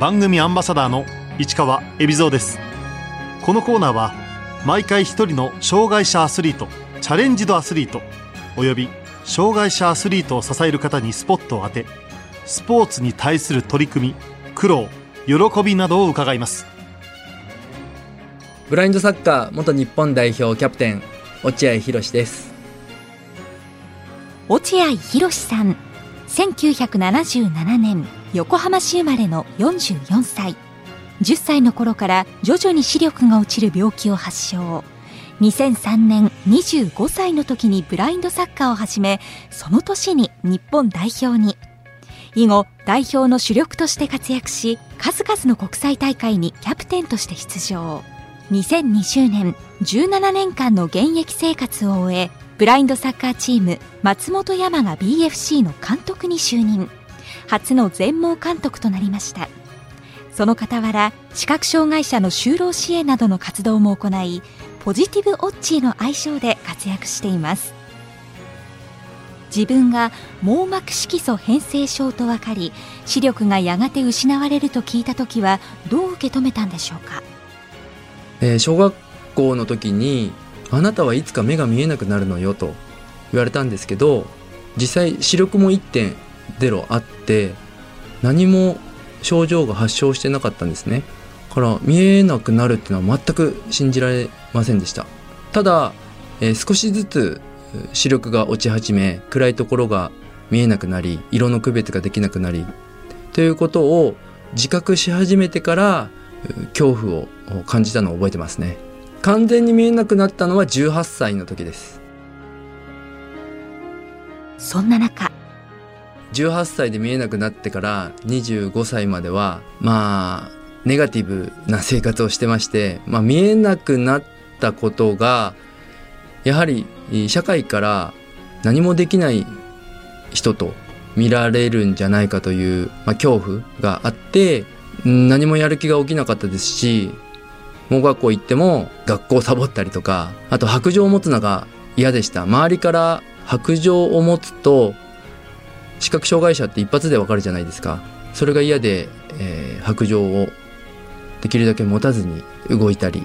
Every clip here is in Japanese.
番組アンバサダーの市川恵比蔵です。このコーナーは毎回一人の障害者アスリートチャレンジドアスリートおよび障害者アスリートを支える方にスポットを当てスポーツに対する取り組み苦労喜びなどを伺います。ブラインドサッカー元日本代表キャプテン落合博です。落合博さん1977年横浜市生まれの44歳。10歳の頃から徐々に視力が落ちる病気を発症。2003年25歳の時にブラインドサッカーを始めその年に日本代表に。以後代表の主力として活躍し数々の国際大会にキャプテンとして出場。2020年17年間の現役生活を終えブラインドサッカーチーム松本山が BFC の監督に就任。初の全盲監督となりました。その傍ら視覚障害者の就労支援などの活動も行いポジティブオッチーの愛称で活躍しています。自分が網膜色素変性症と分かり視力がやがて失われると聞いた時はどう受け止めたんでしょうか、えー、小学校の時にあなたはいつか目が見えなくなるのよと言われたんですけど実際視力も1.0あって何も症状が発症してなかったんですね。から見えなくなるっていうのは全く信じられませんでした。ただ、えー、少しずつ視力が落ち始め暗いところが見えなくなり色の区別ができなくなりということを自覚し始めてから恐怖を感じたのを覚えてますね。完全に見えなくなったのは18歳の時です。そんな中18歳で見えなくなってから25歳まではまあネガティブな生活をしてまして、まあ、見えなくなったことがやはり社会から何もできない人と見られるんじゃないかという、まあ、恐怖があって何もやる気が起きなかったですし盲学校行っても学校サボったりとかあと白状を持つのが嫌でした。周りから白状を持つと視覚障害者って一発でわかるじゃないですか。それが嫌で、えー、白状をできるだけ持たずに動いたり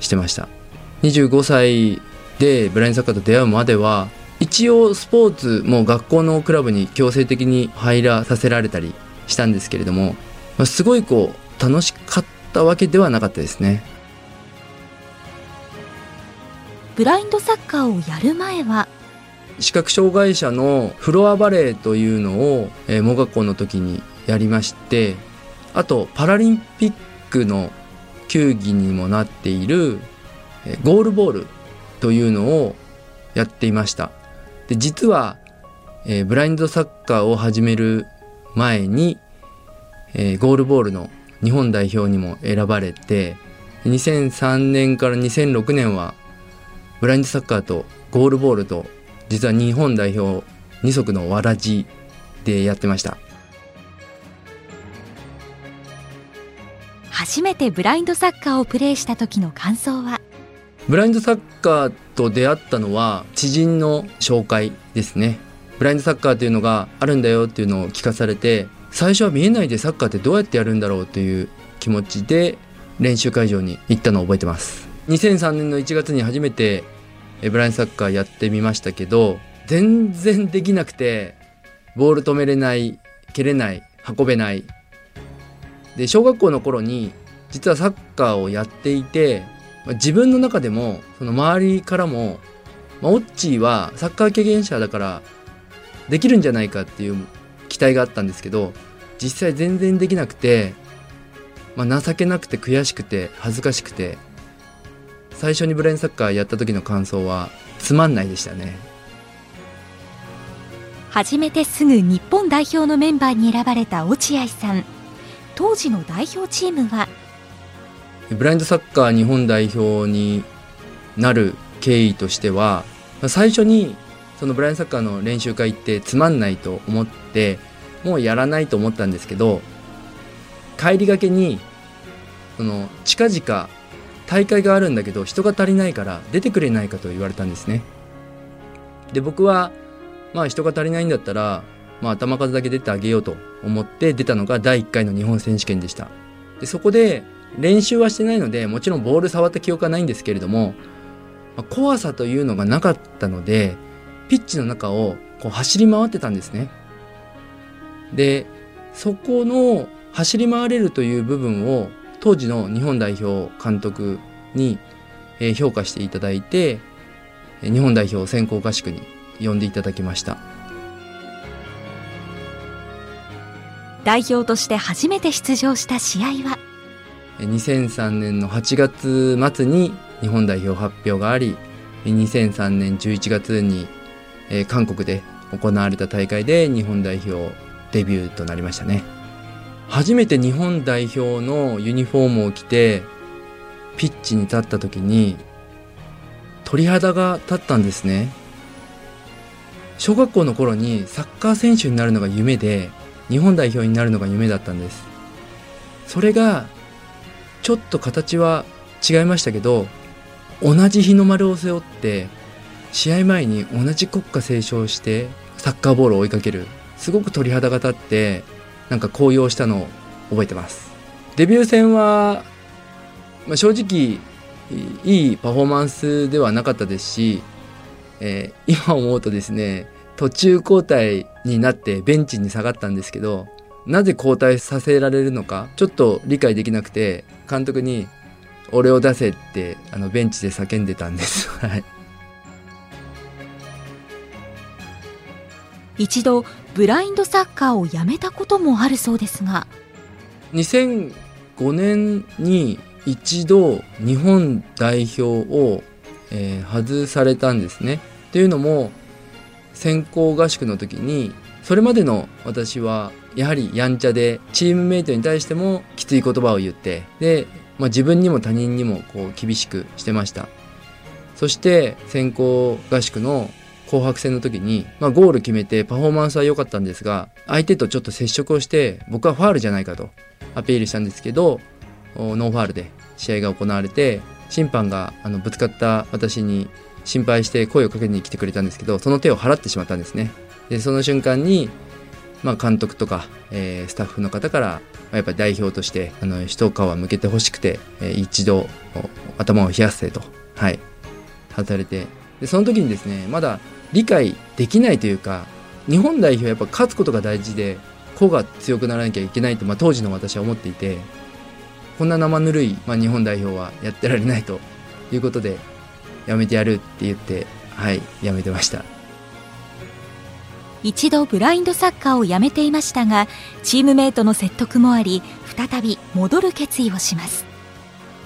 してました。25歳でブラインドサッカーと出会うまでは一応スポーツも学校のクラブに強制的に入らさせられたりしたんですけれども、まあ、すごいこう楽しかったわけではなかったですね。ブラインドサッカーをやる前は視覚障害者のフロアバレーというのを、えー、盲学校の時にやりましてあとパラリンピックの球技にもなっている、えー、ゴールボールというのをやっていました。で実は、えー、ブラインドサッカーを始める前に、えー、ゴールボールの日本代表にも選ばれて2003年から2006年はブラインドサッカーとゴールボールと実は日本代表二足のわらじでやってました。初めてブラインドサッカーをプレーした時の感想は？ブラインドサッカーと出会ったのは知人の紹介ですね。ブラインドサッカーというのがあるんだよっていうのを聞かされて最初は見えないでサッカーってどうやってやるんだろうという気持ちで練習会場に行ったのを覚えてます。2003年の1月に初めてブラインサッカーやってみましたけど全然できなくてボール止めれない蹴れない運べない。で小学校の頃に実はサッカーをやっていて自分の中でもその周りからも、まあ、オッチーはサッカー経験者だからできるんじゃないかっていう期待があったんですけど実際全然できなくて、まあ、情けなくて悔しくて恥ずかしくて最初にブレインサッカーやった時の感想はつまんないでしたね。初めてすぐ日本代表のメンバーに選ばれた落合さん。当時の代表チームは？ブラインドサッカー日本代表になる経緯としては最初にそのブラインドサッカーの練習会ってつまんないと思ってもうやらないと思ったんですけど帰りがけにその近々大会があるんだけど人が足りないから出てくれないかと言われたんですねで僕はまあ人が足りないんだったらまあ、頭数だけ出てあげようと思って出たのが第1回の日本選手権でした。でそこで練習はしてないので、もちろんボール触った記憶はないんですけれども、まあ、怖さというのがなかったので、ピッチの中をこう走り回ってたんですね。で、そこの走り回れるという部分を当時の日本代表監督に評価していただいて、日本代表選考合宿に呼んでいただきました。代表として初めて出場した試合は？2003年の8月末に日本代表発表があり2003年11月に韓国で行われた大会で日本代表デビューとなりましたね初めて日本代表のユニフォームを着てピッチに立った時に鳥肌が立ったんですね。小学校の頃にサッカー選手になるのが夢で日本代表になるのが夢だったんです。それがちょっと形は違いましたけど同じ日の丸を背負って試合前に同じ国歌斉唱してサッカーボールを追いかける。すごく鳥肌が立ってなんか高揚したのを覚えてますデビュー戦は、まあ、正直いいパフォーマンスではなかったですし、えー、今思うとですね途中交代になってベンチに下がったんですけどなぜ交代させられるのかちょっと理解できなくて監督に「俺を出せ」ってあのベンチで叫んでたんです。はい一度ブラインドサッカーをやめたこともあるそうですが2005年に一度日本代表を、えー、外されたんですね。というのも先行合宿の時にそれまでの私はやはりやんちゃでチームメイトに対してもきつい言葉を言ってで、まあ、自分にも他人にもこう厳しくしてましたそして先行合宿の紅白戦の時に、まあ、ゴール決めてパフォーマンスは良かったんですが相手とちょっと接触をして僕はファールじゃないかとアピールしたんですけどノーファールで試合が行われて審判があのぶつかった私に心配して声をかけに来てくれたんですけどその手を払ってしまったんですね。でその瞬間に、まあ、監督とか、えー、スタッフの方からまやっぱり代表としてあの一皮むけてほしくて、えー、一度頭を冷やせとはい外れてでその時にですねまだ理解できないというか日本代表やっぱ勝つことが大事で個が強くならなきゃいけないと、まあ、当時の私は思っていてこんな生ぬるい、まあ、日本代表はやってられないということでやめてやるって言ってはいやめてました。一度ブラインドサッカーをやめていましたがチームメートの説得もあり再び戻る決意をします。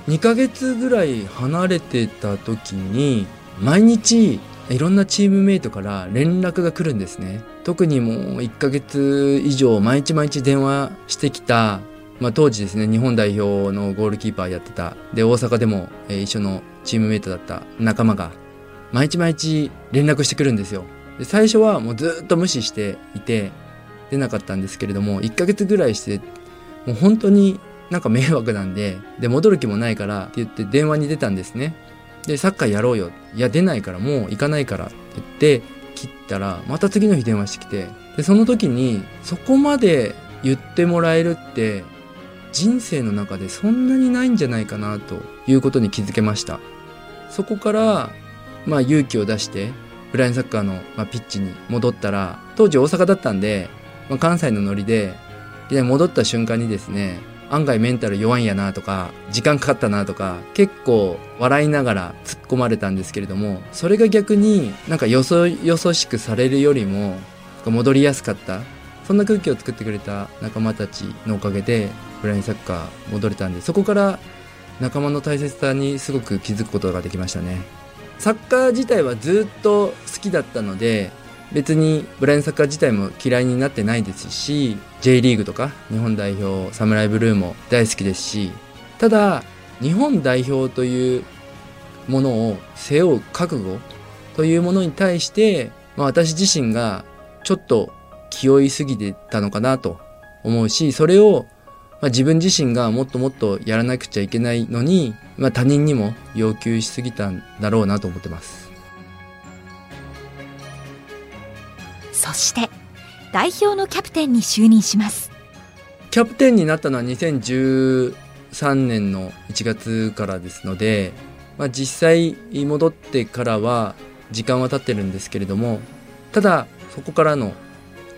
2ヶ月ぐらい離れてた時に毎日いろんなチームメイトから連絡が来るんですね。特にもう1ヶ月以上毎日毎日電話してきた、まあ、当時ですね日本代表のゴールキーパーやってた。で大阪でも、えー、一緒のチームメイトだった仲間が毎日毎日連絡してくるんですよ。で最初はもうずっと無視していて出なかったんですけれども1ヶ月ぐらいしてもう本当になんか迷惑なんでで戻る気もないからって言って電話に出たんですね。でサッカーやろうよ。いや出ないからもう行かないからって言って切ったらまた次の日電話してきて。でその時にそこまで言ってもらえるって人生の中でそんなにないんじゃないかなということに気づけました。そこからまあ勇気を出してブラインサッカーの、まあ、ピッチに戻ったら当時大阪だったんで、まあ、関西のノリでで戻った瞬間にですね案外メンタル弱いんやなとか時間かかったなとか結構笑いながら突っ込まれたんですけれどもそれが逆になんかよそよそしくされるよりも戻りやすかったそんな空気を作ってくれた仲間たちのおかげでブラインサッカー戻れたんでそこから仲間の大切さにすごく気づくことができましたね。サッカー自体はずっと好きだったので別にブラインサッカー自体も嫌いになってないですし J リーグとか日本代表サムライブルーも大好きですしただ日本代表というものを背負う覚悟というものに対して、まあ、私自身がちょっと気負いすぎてたのかなと思うしそれをまあ、自分自身がもっともっとやらなくちゃいけないのに、まあ、他人にも要求しすぎたんだろうなと思ってます。そして代表のキャプテンに就任します。キャプテンになったのは2013年の1月からですので、まあ、実際戻ってからは時間は経ってるんですけれどもただそこからの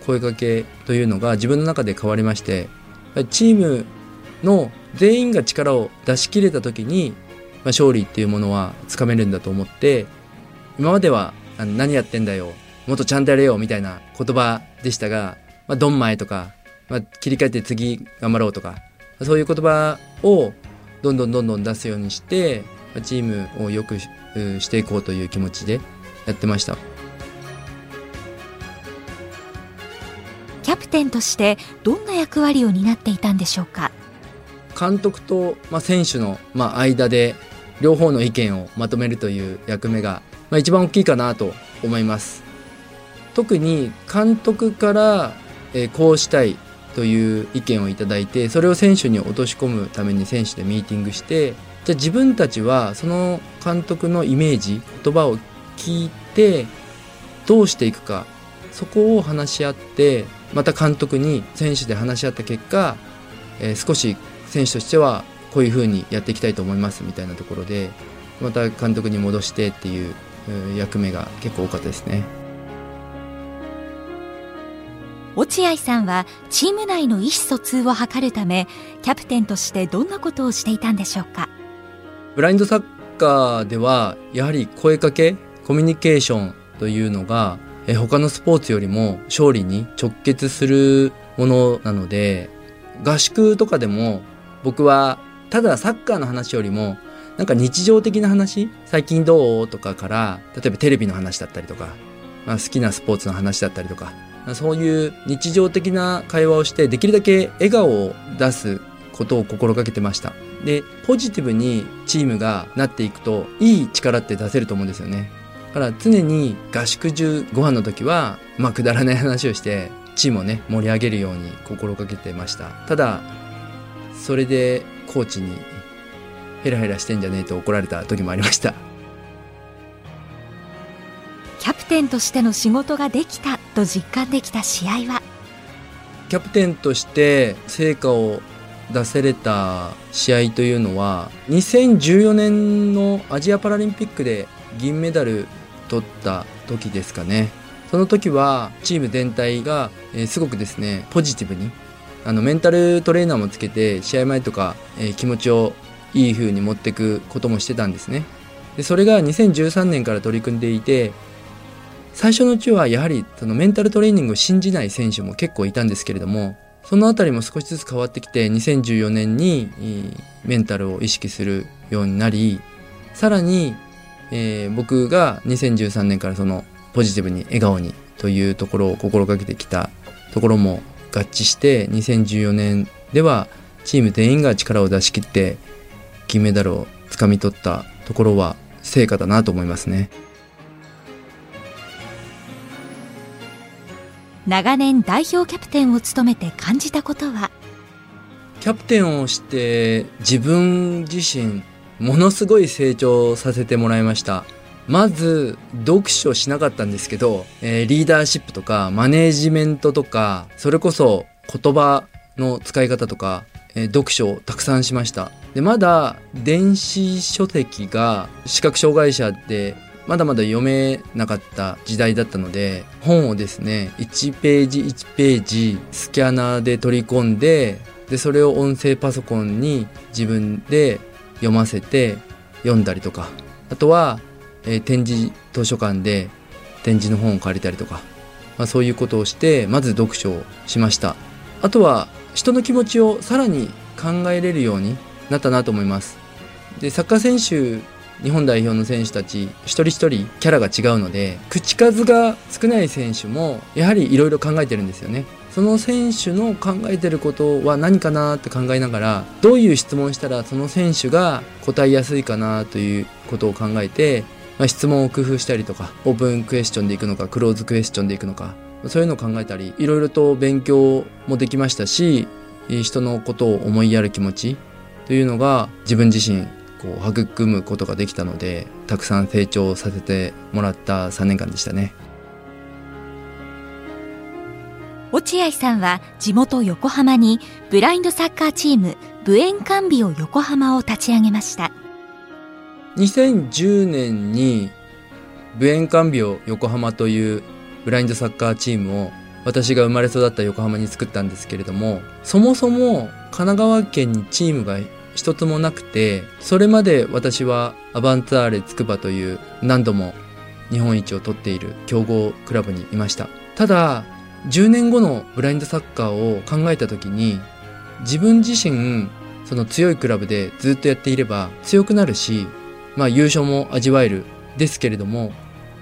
声かけというのが自分の中で変わりましてチームの全員が力を出し切れた時に、まあ、勝利っていうものはつかめるんだと思って今までは何やってんだよもっとちゃんとやれよみたいな言葉でしたが、まあ、ドンマイとか、まあ、切り替えて次頑張ろうとかそういう言葉をどんどんどんどん出すようにしてチームを良くしていこうという気持ちでやってました。キャプテンとしてどんな役割を担っていたんでしょうか？監督と、まあ、選手の、まあ、間で両方の意見をまとめるという役目が、まあ、一番大きいかなと思います特に監督から、えー、こうしたいという意見をいただいてそれを選手に落とし込むために選手でミーティングしてじゃあ自分たちはその監督のイメージ言葉を聞いてどうしていくかそこを話し合ってまた監督に選手で話し合った結果、えー、少し選手としてはこういうふうにやっていきたいと思いますみたいなところでまた監督に戻してっていう役目が結構多かったですね。落合さんはチーム内の意思疎通を図るためキャプテンとしてどんなことをしていたんでしょうか？ブラインドサッカーではやはり声かけコミュニケーションというのが他のスポーツよりも勝利に直結するものなので合宿とかでも僕はただサッカーの話よりもなんか日常的な話最近どう？とかから例えばテレビの話だったりとか、まあ、好きなスポーツの話だったりとかそういう日常的な会話をしてできるだけ笑顔を出すことを心がけてました。でポジティブにチームがなっていくといい力って出せると思うんですよね。だから常に合宿中ご飯の時はまあくだらない話をしてチームをね盛り上げるように心がけてました。ただそれでコーチにヘラヘラしてんじゃねえと怒られた時もありました。テンとしての仕事ができたと実感できた試合は。キャプテンとして成果を出せれた試合というのは2014年のアジアパラリンピックで銀メダル取った時ですかね。その時はチーム全体が、すごくですねポジティブにあのメンタルトレーナーもつけて試合前とか、気持ちをいい風に持っていくこともしてたんですね。でそれが2013年から取り組んでいて最初のうちはやはりそのメンタルトレーニングを信じない選手も結構いたんですけれどもその辺りも少しずつ変わってきて2014年にメンタルを意識するようになりさらに、えー、僕が2013年からそのポジティブに笑顔にというところを心がけてきたところも合致して2014年ではチーム全員が力を出し切って金メダルをつかみ取ったところは成果だなと思いますね。長年代表キャプテンを務めて感じたことは？キャプテンをして自分自身ものすごい成長させてもらいました。まず読書しなかったんですけど、えー、リーダーシップとかマネージメントとかそれこそ言葉の使い方とか、えー、読書をたくさんしました。でまだ電子書籍が視覚障害者でまだまだ読めなかった時代だったので本をですね1ページ1ページスキャナーで取り込んででそれを音声パソコンに自分で読ませて読んだりとか。あとはえー、展示図書館で展示の本を借りたりとか、まあ、そういうことをしてまず読書をしました。あとは人の気持ちをさらに考えれるようになったなと思います。でサッカー選手日本代表の選手たち一人一人キャラが違うので口数が少ない選手もやはりいろいろ考えてるんですよね。その選手の考えてることは何かなって考えながらどういう質問したらその選手が答えやすいかなということを考えてまあ、質問を工夫したりとかオープンクエスチョンでいくのかクローズクエスチョンでいくのかそういうのを考えたりいろいろと勉強もできましたし人のことを思いやる気持ちというのが自分自身こう育むことができたのでたくさん成長させてもらった3年間でしたね。落合さんは地元横浜にブラインドサッカーチームブエンカンビオ横浜を立ち上げました。2010年にブエンカンビオ横浜というブラインドサッカーチームを私が生まれ育った横浜に作ったんですけれどもそもそも神奈川県にチームが一つもなくてそれまで私はアバンツァーレ筑波という何度も日本一を取っている強豪クラブにいました。ただ10年後のブラインドサッカーを考えた時に自分自身その強いクラブでずっとやっていれば強くなるしまあ優勝も味わえる。ですけれども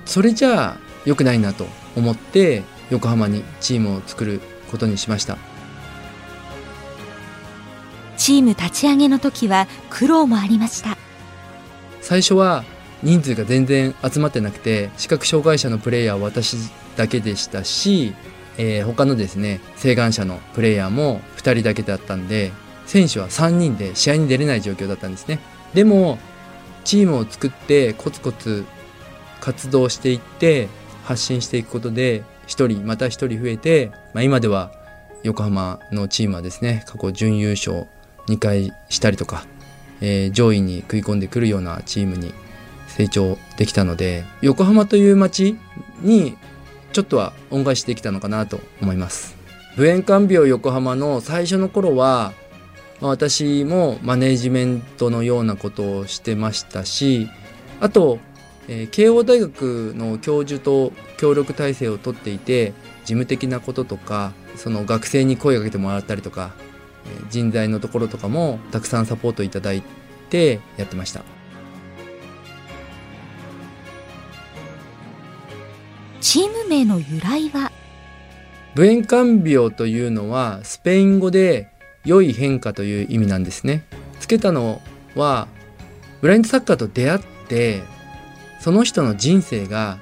それじゃあ良くないなと思って横浜にチームを作ることにしました。チーム立ち上げの時は苦労もありました。最初は人数が全然集まってなくて視覚障害者のプレイヤーは私だけでしたし、えー、他のですね請願者のプレイヤーも2人だけだったんで選手は3人で試合に出れない状況だったんですね。でもチームを作ってコツコツ活動していって発信していくことで1人また1人増えて、まあ、今では横浜のチームはですね過去準優勝2回したりとか、えー、上位に食い込んでくるようなチームに成長できたので横浜という街にちょっとは恩返しできたのかなと思います。ブエンカンビオ横浜の最初の頃は、まあ、私もマネージメントのようなことをしてましたしあと、えー、慶応大学の教授と協力体制をとっていて事務的なこととかその学生に声をかけてもらったりとか人材のところとかもたくさんサポートいただいてやってました。チーム名の由来は？ブエンカンビオというのはスペイン語で良い変化という意味なんですね。つけたのはブラインドサッカーと出会ってその人の人生が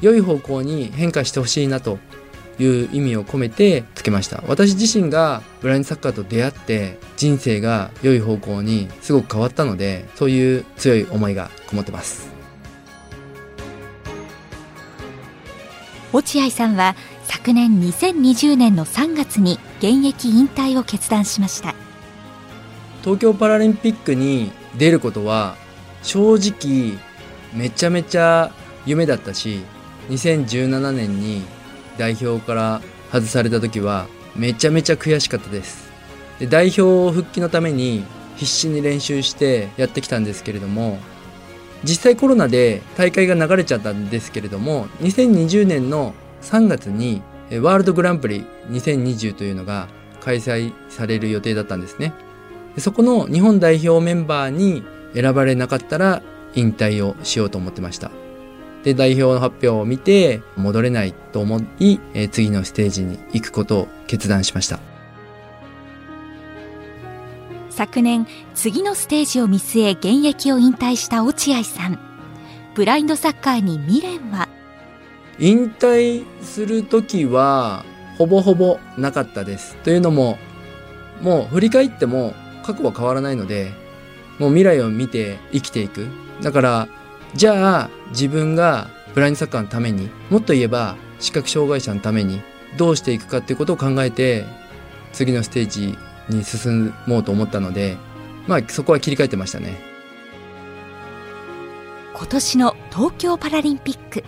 良い方向に変化してほしいなという意味を込めてつけました。私自身がブラインドサッカーと出会って人生が良い方向にすごく変わったのでそういう強い思いがこもってます。落合さんは昨年2020年の3月に現役引退を決断しました。東京パラリンピックに出ることは正直めちゃめちゃ夢だったし2017年に代表から外された時はめちゃめちゃ悔しかったです。で代表復帰のために必死に練習してやってきたんですけれども実際コロナで大会が流れちゃったんですけれども2020年の3月にワールドグランプリ2020というのが開催される予定だったんですね。そこの日本代表メンバーに選ばれなかったら引退をしようと思ってました。で、代表の発表を見て、戻れないと思い、えー、次のステージに行くことを決断しました。昨年、次のステージを見据え現役を引退した落合さん。ブラインドサッカーに未練は？引退する時は、ほぼほぼなかったです。というのも、もう振り返っても過去は変わらないので、もう未来を見て生きていく。だから、じゃあ自分がブラインドサッカーのためにもっと言えば視覚障害者のためにどうしていくかっていうことを考えて次のステージに進もうと思ったのでまあそこは切り替えてましたね。今年の東京パラリンピック。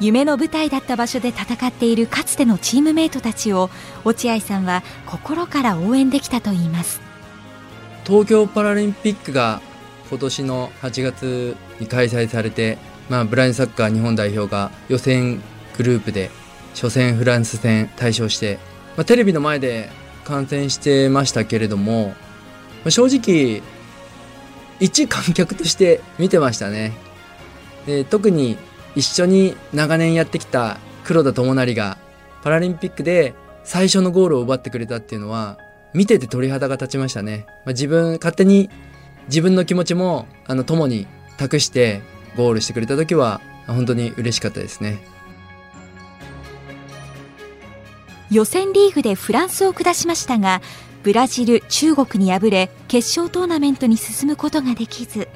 夢の舞台だった場所で戦っているかつてのチームメイトたちを落合さんは心から応援できたといいます。東京パラリンピックが今年の8月に開催されて、まあ、ブラインドサッカー日本代表が予選グループで初戦フランス戦対勝して、まあ、テレビの前で観戦してましたけれども、まあ、正直一観客として見てましたね。で特に一緒に長年やってきた黒田智成がパラリンピックで最初のゴールを奪ってくれたっていうのは見てて鳥肌が立ちましたね、まあ、自分勝手に自分の気持ちもあの友に託してゴールしてくれた時は本当に嬉しかったですね。予選リーグでフランスを下しましたがブラジル中国に敗れ決勝トーナメントに進むことができず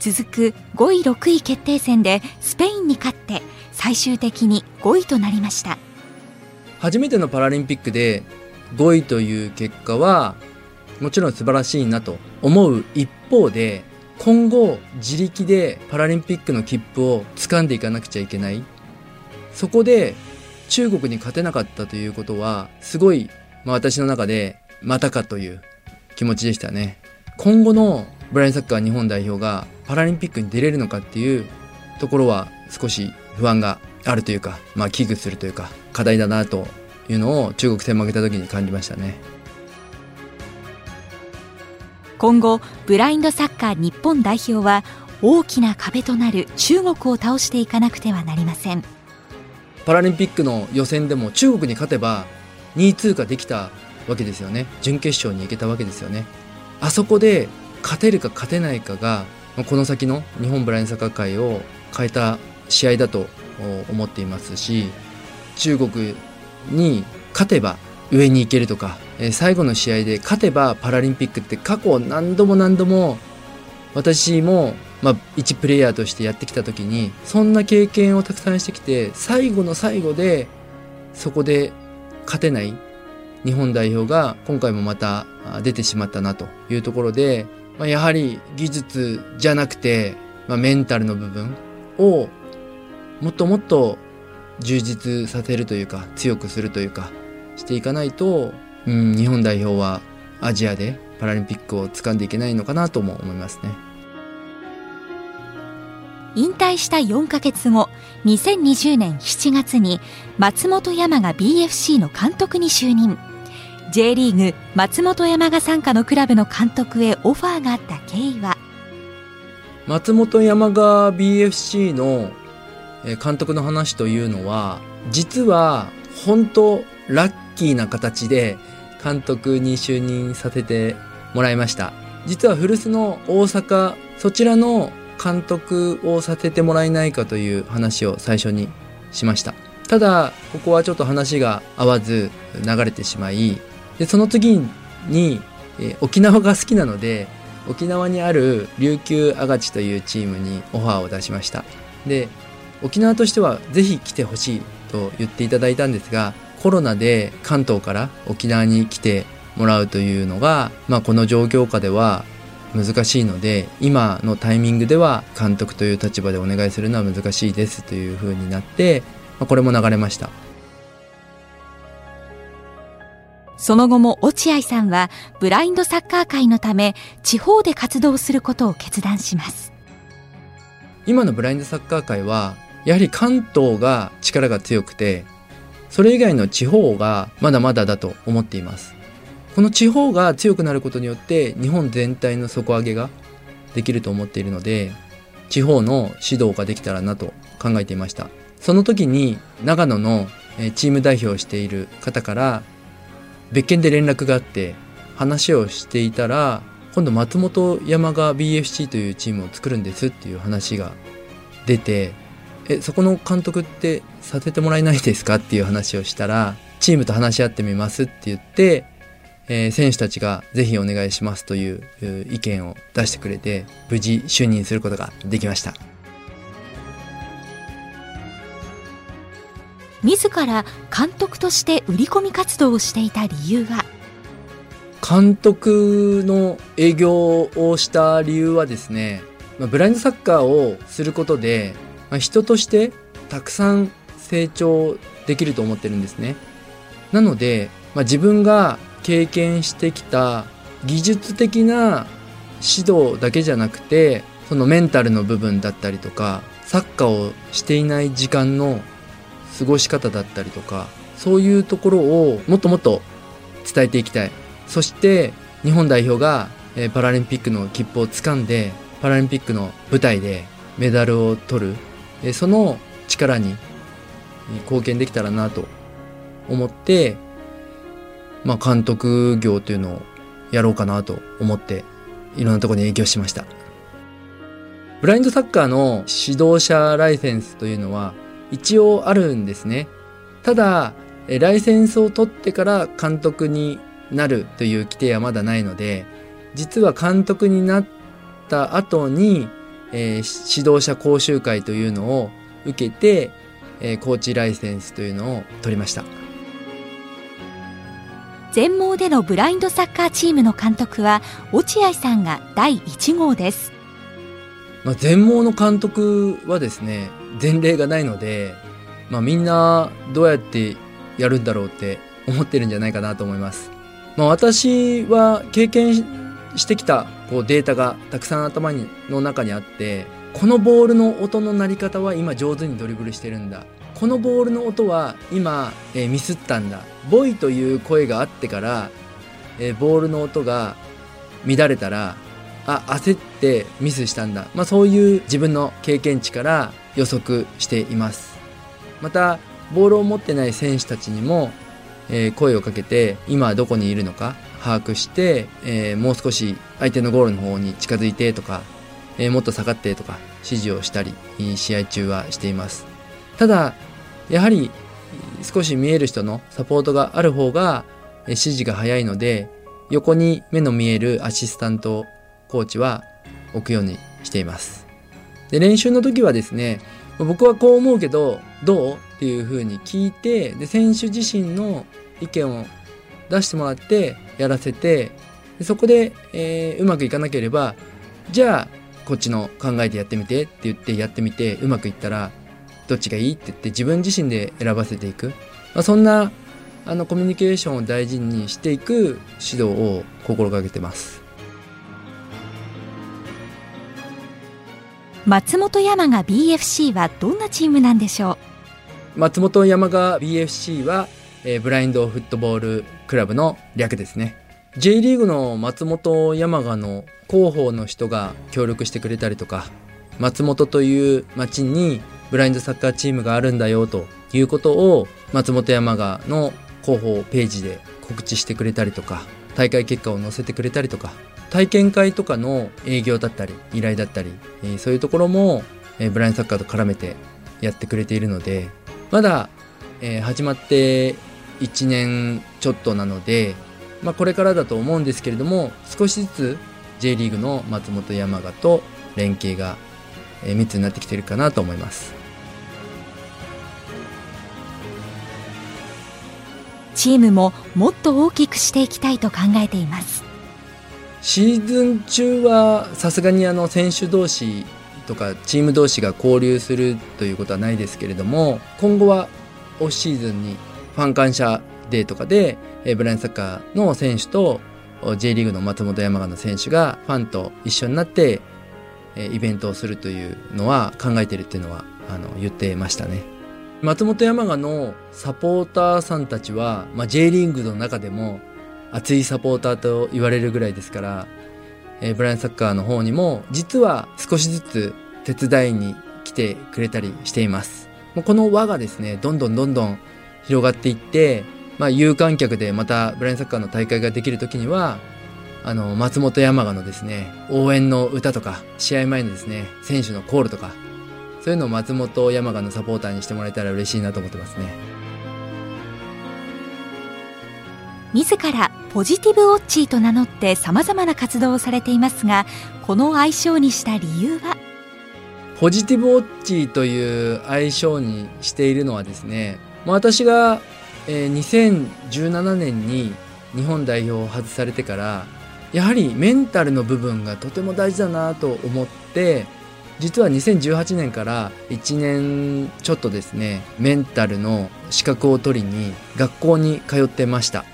続く5位6位決定戦でスペインに勝って最終的に5位となりました。初めてのパラリンピックで5位という結果はもちろん素晴らしいなと思う一方で今後自力でパラリンピックの切符を掴んでいかなくちゃいけない。そこで中国に勝てなかったということはすごい、まあ、私の中でまたかという気持ちでしたね。今後のブラインサッカー日本代表がパラリンピックに出れるのかっていうところは少し不安があるというか、まあ、危惧するというか課題だなというのを中国戦負けた時に感じましたね。今後ブラインドサッカー日本代表は大きな壁となる中国を倒していかなくてはなりません。パラリンピックの予選でも中国に勝てば2位通過できたわけですよね。準決勝に行けたわけですよね。あそこで勝てるか勝てないかがこの先の日本ブラインドサッカー界を変えた試合だと思っていますし中国に勝てば上に行けるとか最後の試合で勝てばパラリンピックって過去何度も何度も私も、まあ、一プレイヤーとしてやってきた時にそんな経験をたくさんしてきて最後の最後でそこで勝てない日本代表が今回もまた出てしまったなというところで、まあ、やはり技術じゃなくて、まあ、メンタルの部分をもっともっと充実させるというか強くするというかしていかないと、うん、日本代表はアジアでパラリンピックを掴んでいけないのかなとも思いますね。引退した4ヶ月後、2020年7月に松本山が BFC の監督に就任。J リーグ松本山が傘下のクラブの監督へオファーがあった経緯は？松本山が BFC の監督の話というのは実は本当ラッキーな形で監督に就任させてもらいました。実は古巣の大阪そちらの監督をさせてもらえないかという話を最初にしました。ただここはちょっと話が合わず流れてしまいでその次に、え沖縄が好きなので沖縄にある琉球アガチというチームにオファーを出しました。で沖縄としてはぜひ来てほしいと言っていただいたんですがコロナで関東から沖縄に来てもらうというのが、まあ、この状況下では難しいので今のタイミングでは監督という立場でお願いするのは難しいですというふうになって、まあ、これも流れました。その後も落合さんはブラインドサッカー界のため地方で活動することを決断します。今のブラインドサッカー界はやはり関東が力が強くてそれ以外の地方がまだまだだと思っています。この地方が強くなることによって日本全体の底上げができると思っているので地方の指導ができたらなと考えていました。その時に長野のチーム代表をしている方から別件で連絡があって話をしていたら今度松本山が BFC というチームを作るんですっていう話が出てえそこの監督ってさせてもらえないですかっていう話をしたらチームと話し合ってみますって言って、えー、選手たちがぜひお願いしますという意見を出してくれて無事就任することができました。自ら監督として売り込み活動をしていた理由は？監督の営業をした理由はですねブラインドサッカーをすることでまあ、人としてたくさん成長できると思ってるんですね。なので、まあ、自分が経験してきた技術的な指導だけじゃなくてそのメンタルの部分だったりとかサッカーをしていない時間の過ごし方だったりとかそういうところをもっともっと伝えていきたいそして日本代表がパラリンピックの切符をつかんでパラリンピックの舞台でメダルを取るその力に貢献できたらなと思って、まあ、監督業というのをやろうかなと思っていろんなところに影響しました。ブラインドサッカーの指導者ライセンスというのは一応あるんですね。ただ、ライセンスを取ってから監督になるという規定はまだないので、実は監督になった後にえー、指導者講習会というのを受けて、えー、コーチライセンスというのを取りました全盲でのブラインドサッカーチームの監督は落合さんが第1号ですまあ、全盲の監督はですね前例がないので、まあ、みんなどうやってやるんだろうって思ってるんじゃないかなと思います。まあ、私は経験してきたこうデータがたくさん頭にの中にあってこのボールの音の鳴り方は今上手にドリブルしてるんだ。このボールの音は今、えー、ミスったんだ。ボイという声があってから、えー、ボールの音が乱れたらあ焦ってミスしたんだ、まあ、そういう自分の経験値から予測しています。またボールを持ってない選手たちにも、えー、声をかけて今どこにいるのか把握して、えー、もう少し相手のゴールの方に近づいてとか、えー、もっと下がってとか指示をしたり試合中はしています。ただやはり少し見える人のサポートがある方が指示が早いので横に目の見えるアシスタントコーチは置くようにしています。で練習の時はですね僕はこう思うけどどう？っていうふうに聞いてで選手自身の意見を出してもらってやらせてでそこで、えー、うまくいかなければじゃあこっちの考えてやってみてって言ってやってみてうまくいったらどっちがいい？って言って自分自身で選ばせていく、まあ、そんなあのコミュニケーションを大事にしていく指導を心がけてます。松本山雅 BFC はどんなチームなんでしょう？松本山雅 BFC は、えー、ブラインドフットボールクラブの略ですね。J リーグの松本山雅の広報の人が協力してくれたりとか松本という町にブラインドサッカーチームがあるんだよということを松本山雅の広報ページで告知してくれたりとか大会結果を載せてくれたりとか体験会とかの営業だったり依頼だったり、えー、そういうところも、えー、ブラインドサッカーと絡めてやってくれているのでまだ、えー、始まって1年ちょっとなので、まあ、これからだと思うんですけれども少しずつ J リーグの松本山雅と連携が、えー、密になってきてるかなと思います。チームももっと大きくしていきたいと考えていますシーズン中はさすがにあの選手同士とかチーム同士が交流するということはないですけれども今後はオフシーズンにファン感謝デーとかでブラインサッカーの選手と J リーグの松本山雅の選手がファンと一緒になってイベントをするというのは考えてるっていうのはあの言ってましたね。松本山雅のサポーターさんたちは、まあ、J リーグの中でも熱いサポーターと言われるぐらいですから、えー、ブラインサッカーの方にも実は少しずつ手伝いに来てくれたりしています。この輪がですね、どんどんどんどん広がっていって、まあ、有観客でまたブラインサッカーの大会ができる時には、あの、松本山雅のですね、応援の歌とか、試合前のですね、選手のコールとか、そういうのを松本山雅のサポーターにしてもらえたら嬉しいなと思ってますね。自らポジティブウォッチーと名乗ってさまざまな活動をされていますがこの愛称にした理由は？ポジティブウォッチーという愛称にしているのはですね私が、え2017年に日本代表を外されてからやはりメンタルの部分がとても大事だなと思って実は2018年から1年ちょっとですねメンタルの資格を取りに学校に通ってました。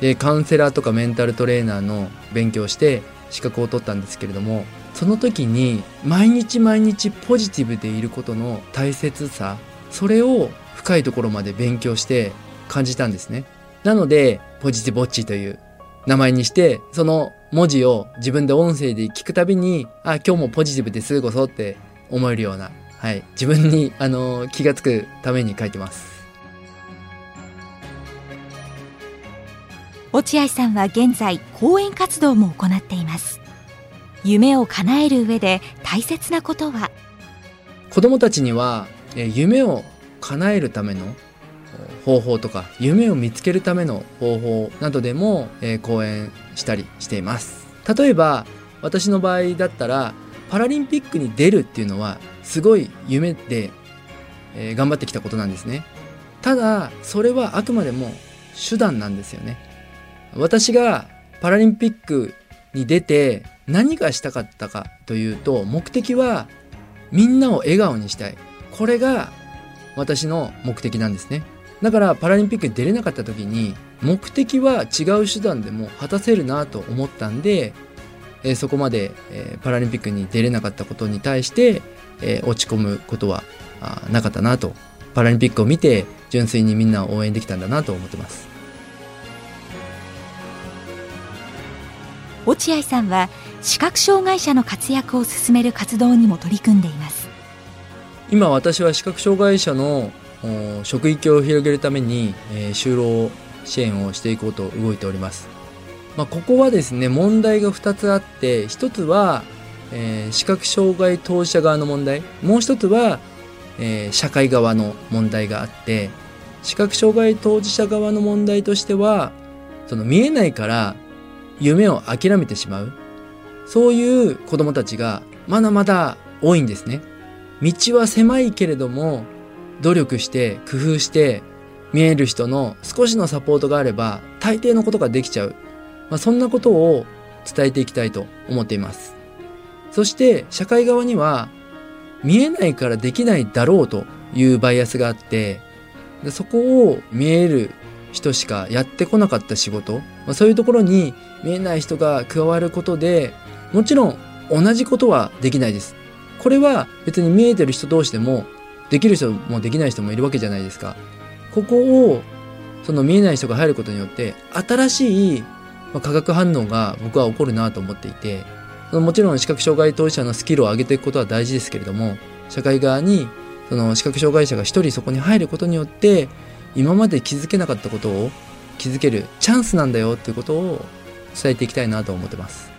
でカウンセラーとかメンタルトレーナーの勉強して資格を取ったんですけれどもその時に毎日毎日ポジティブでいることの大切さそれを深いところまで勉強して感じたんですねなのでポジティブウォッチという名前にしてその文字を自分で音声で聞くたびに、あ、今日もポジティブですごそって思えるような、はい、自分に、あの、気がつくために書いてます。落合さんは現在、講演活動も行っています。夢を叶える上で大切なことは？子供たちには、え夢を叶えるための方法とか夢を見つけるための方法などでも、えー、講演したりしています。例えば私の場合だったらパラリンピックに出るっていうのはすごい夢で、えー、頑張ってきたことなんですね。ただそれはあくまでも手段なんですよね。私がパラリンピックに出て何がしたかったかというと目的はみんなを笑顔にしたい。これが私の目的なんですね。だからパラリンピックに出れなかった時に目的は違う手段でも果たせるなと思ったんで、えー、そこまで、えー、パラリンピックに出れなかったことに対して、えー、落ち込むことはなかったなと。パラリンピックを見て純粋にみんな応援できたんだなと思ってます。落合さんは視覚障害者の活躍を進める活動にも取り組んでいます。今私は視覚障害者の職域を広げるために、えー、就労支援をしていこうと動いております、まあ、ここはですね問題が2つあって1つは、えー、視覚障害当事者側の問題。もう1つは、えー、社会側の問題があって視覚障害当事者側の問題としてはその見えないから夢を諦めてしまう。そういう子供たちがまだまだ多いんですね。道は狭いけれども努力して工夫して見える人の少しのサポートがあれば大抵のことができちゃう、まあ、そんなことを伝えていきたいと思っています。そして社会側には見えないからできないだろうというバイアスがあってでそこを見える人しかやってこなかった仕事、まあ、そういうところに見えない人が加わることでもちろん同じことはできないです。これは別に見えてる人同士でもできる人もできない人もいるわけじゃないですかここをその見えない人が入ることによって新しい化学反応が僕は起こるなと思っていてもちろん視覚障害当事者のスキルを上げていくことは大事ですけれども社会側にその視覚障害者が一人そこに入ることによって今まで気づけなかったことを気づけるチャンスなんだよっていうことを伝えていきたいなと思ってます。